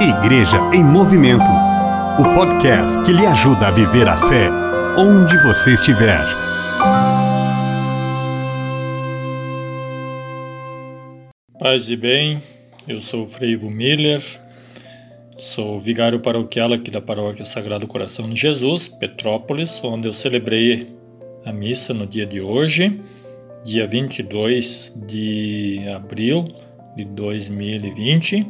Igreja em Movimento o podcast que lhe ajuda a viver a fé onde você estiver. Paz e bem, eu sou o Frei Ivo Miller, sou vigário paroquial aqui da Paróquia Sagrado Coração de Jesus, Petrópolis, onde eu celebrei a missa no dia de hoje, dia 22 de abril de 2020,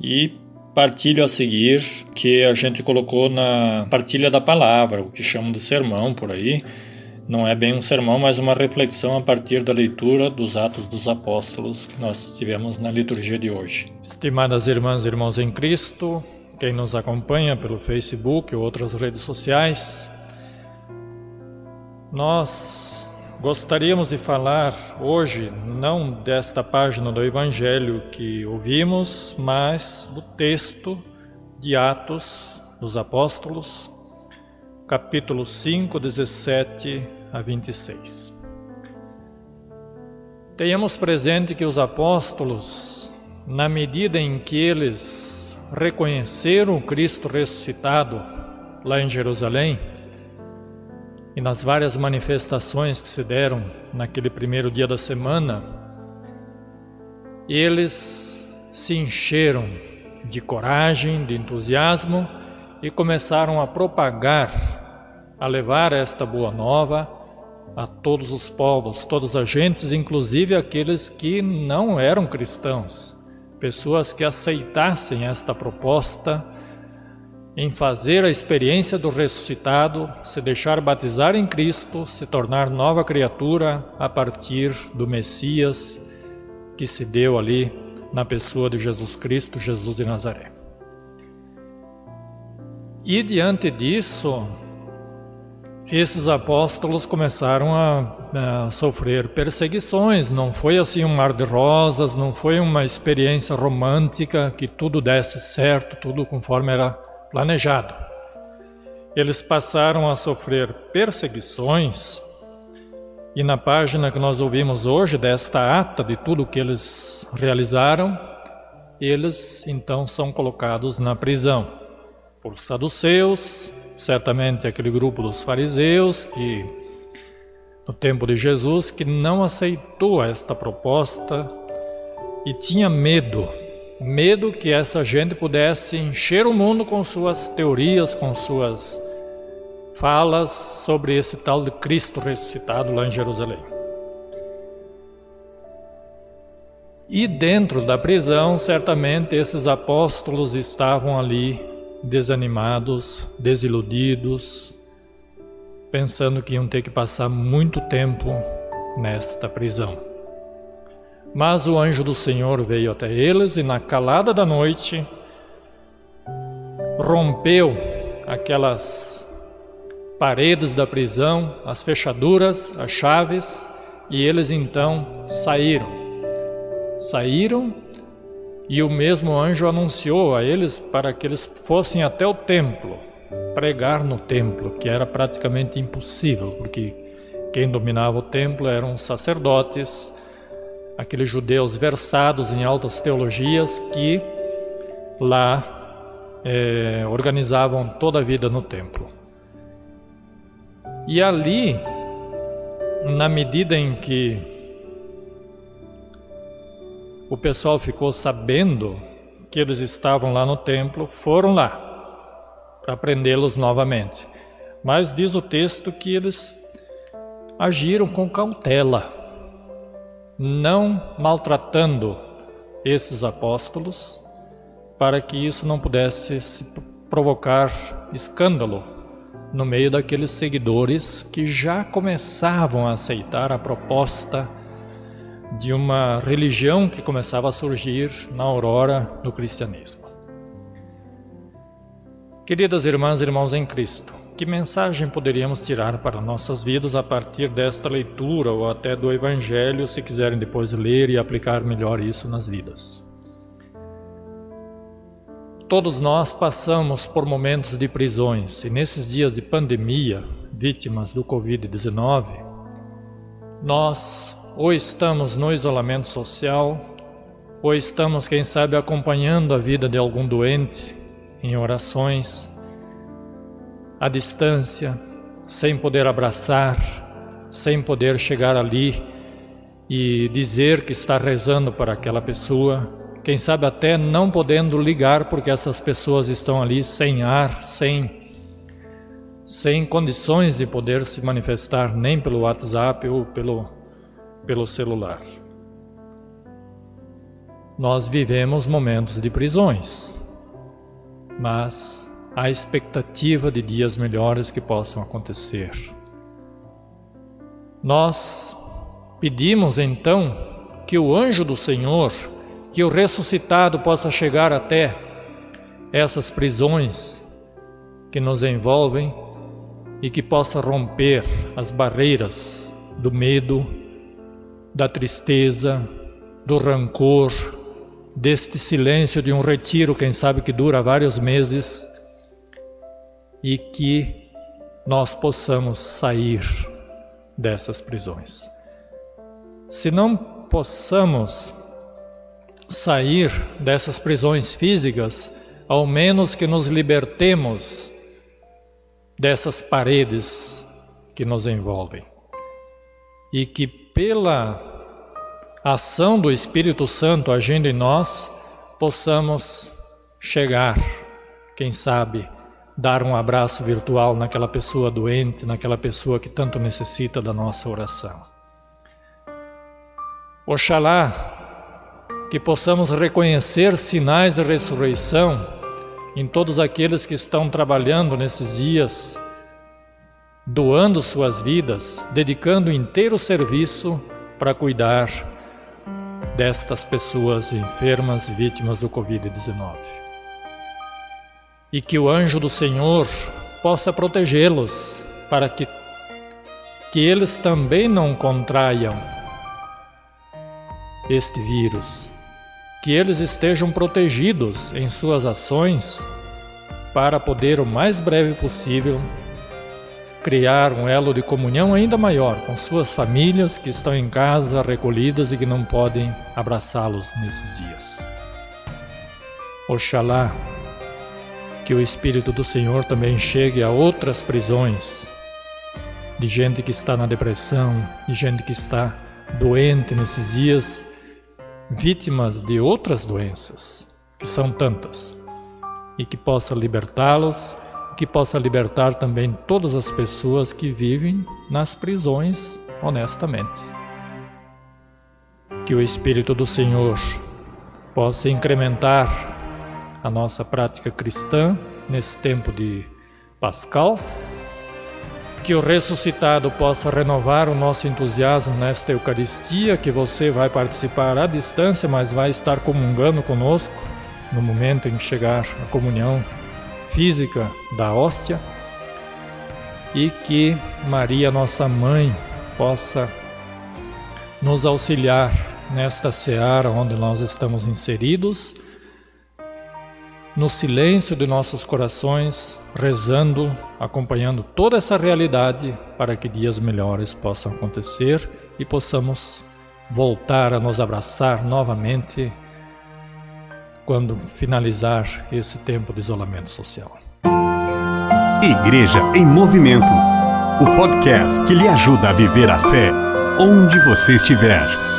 e partilho a seguir que a gente colocou na partilha da palavra, o que chamam de sermão por aí. Não é bem um sermão, mas uma reflexão a partir da leitura dos Atos dos Apóstolos que nós tivemos na liturgia de hoje. Estimadas irmãs e irmãos em Cristo, quem nos acompanha pelo Facebook ou outras redes sociais, nós Gostaríamos de falar hoje não desta página do Evangelho que ouvimos, mas do texto de Atos dos Apóstolos, capítulo 5, 17 a 26. Tenhamos presente que os apóstolos, na medida em que eles reconheceram o Cristo ressuscitado lá em Jerusalém, e nas várias manifestações que se deram naquele primeiro dia da semana, eles se encheram de coragem, de entusiasmo e começaram a propagar, a levar esta boa nova a todos os povos, todas as gentes, inclusive aqueles que não eram cristãos, pessoas que aceitassem esta proposta em fazer a experiência do ressuscitado, se deixar batizar em Cristo, se tornar nova criatura a partir do Messias que se deu ali na pessoa de Jesus Cristo, Jesus de Nazaré. E diante disso, esses apóstolos começaram a, a, sofrer perseguições. Não foi assim um mar de rosas, não foi uma experiência romântica que tudo desse certo, tudo conforme era planejado. Eles passaram a sofrer perseguições, e na página que nós ouvimos hoje, desta ata de tudo que eles realizaram, eles então são colocados na prisão por saduceus, certamente aquele grupo dos fariseus que no tempo de Jesus que não aceitou esta proposta e tinha medo medo que essa gente pudesse encher o mundo com suas teorias, com suas falas sobre esse tal de Cristo ressuscitado lá em Jerusalém. E dentro da prisão, certamente esses apóstolos estavam ali desanimados, desiludidos, pensando que iam ter que passar muito tempo nesta prisão. Mas o anjo do Senhor veio até eles e, na calada da noite, rompeu aquelas paredes da prisão, as fechaduras, as chaves, e eles então saíram. Saíram e o mesmo anjo anunciou a eles para que eles fossem até o templo, pregar no templo, que era praticamente impossível, porque quem dominava o templo eram os sacerdotes aqueles judeus versados em altas teologias que lá é, organizavam toda a vida no templo. E ali, na medida em que o pessoal ficou sabendo que eles estavam lá no templo, foram lá para prendê-los novamente. Mas diz o texto que eles agiram com cautela não maltratando esses apóstolos, para que isso não pudesse se provocar escândalo no meio daqueles seguidores que já começavam a aceitar a proposta de uma religião que começava a surgir na aurora do cristianismo. Queridas irmãs e irmãos em Cristo, que mensagem poderíamos tirar para nossas vidas a partir desta leitura ou até do Evangelho, se quiserem depois ler e aplicar melhor isso nas vidas? Todos nós passamos por momentos de prisões e nesses dias de pandemia, vítimas do Covid-19, nós ou estamos no isolamento social ou estamos, quem sabe, acompanhando a vida de algum doente em orações, à distância, sem poder abraçar, sem poder chegar ali e dizer que está rezando para aquela pessoa, quem sabe até não podendo ligar porque essas pessoas estão ali sem ar, sem sem condições de poder se manifestar nem pelo WhatsApp ou pelo pelo celular. Nós vivemos momentos de prisões, mas há expectativa de dias melhores que possam acontecer. Nós pedimos então que o anjo do Senhor, que o ressuscitado possa chegar até essas prisões que nos envolvem e que possa romper as barreiras do medo, da tristeza, do rancor, deste silêncio de um retiro, quem sabe que dura vários meses, e que nós possamos sair dessas prisões. Se não possamos sair dessas prisões físicas, ao menos que nos libertemos dessas paredes que nos envolvem e que pela ação do Espírito Santo agindo em nós possamos chegar, quem sabe, dar um abraço virtual naquela pessoa doente, naquela pessoa que tanto necessita da nossa oração. Oxalá que possamos reconhecer sinais de ressurreição em todos aqueles que estão trabalhando nesses dias, doando suas vidas, dedicando inteiro serviço para cuidar destas pessoas enfermas vítimas do Covid-19 e que o anjo do Senhor possa protegê-los para que, que eles também não contraiam este vírus, que eles estejam protegidos em suas ações para poder o mais breve possível criar um elo de comunhão ainda maior com suas famílias que estão em casa recolhidas e que não podem abraçá-los nesses dias. Oxalá que o Espírito do Senhor também chegue a outras prisões, de gente que está na depressão, de gente que está doente nesses dias, vítimas de outras doenças, que são tantas, e que possa libertá-los, que possa libertar também todas as pessoas que vivem nas prisões honestamente. Que o Espírito do Senhor possa incrementar a nossa prática cristã nesse tempo de Pascal. Que o ressuscitado possa renovar o nosso entusiasmo nesta Eucaristia, que você vai participar à distância, mas vai estar comungando conosco no momento em que chegar a comunhão física da hóstia. E que Maria, nossa mãe, possa nos auxiliar nesta seara onde nós estamos inseridos no silêncio de nossos corações, rezando, acompanhando toda essa realidade para que dias melhores possam acontecer e possamos voltar a nos abraçar novamente quando finalizar esse tempo de isolamento social. Igreja em Movimento o podcast que lhe ajuda a viver a fé onde você estiver.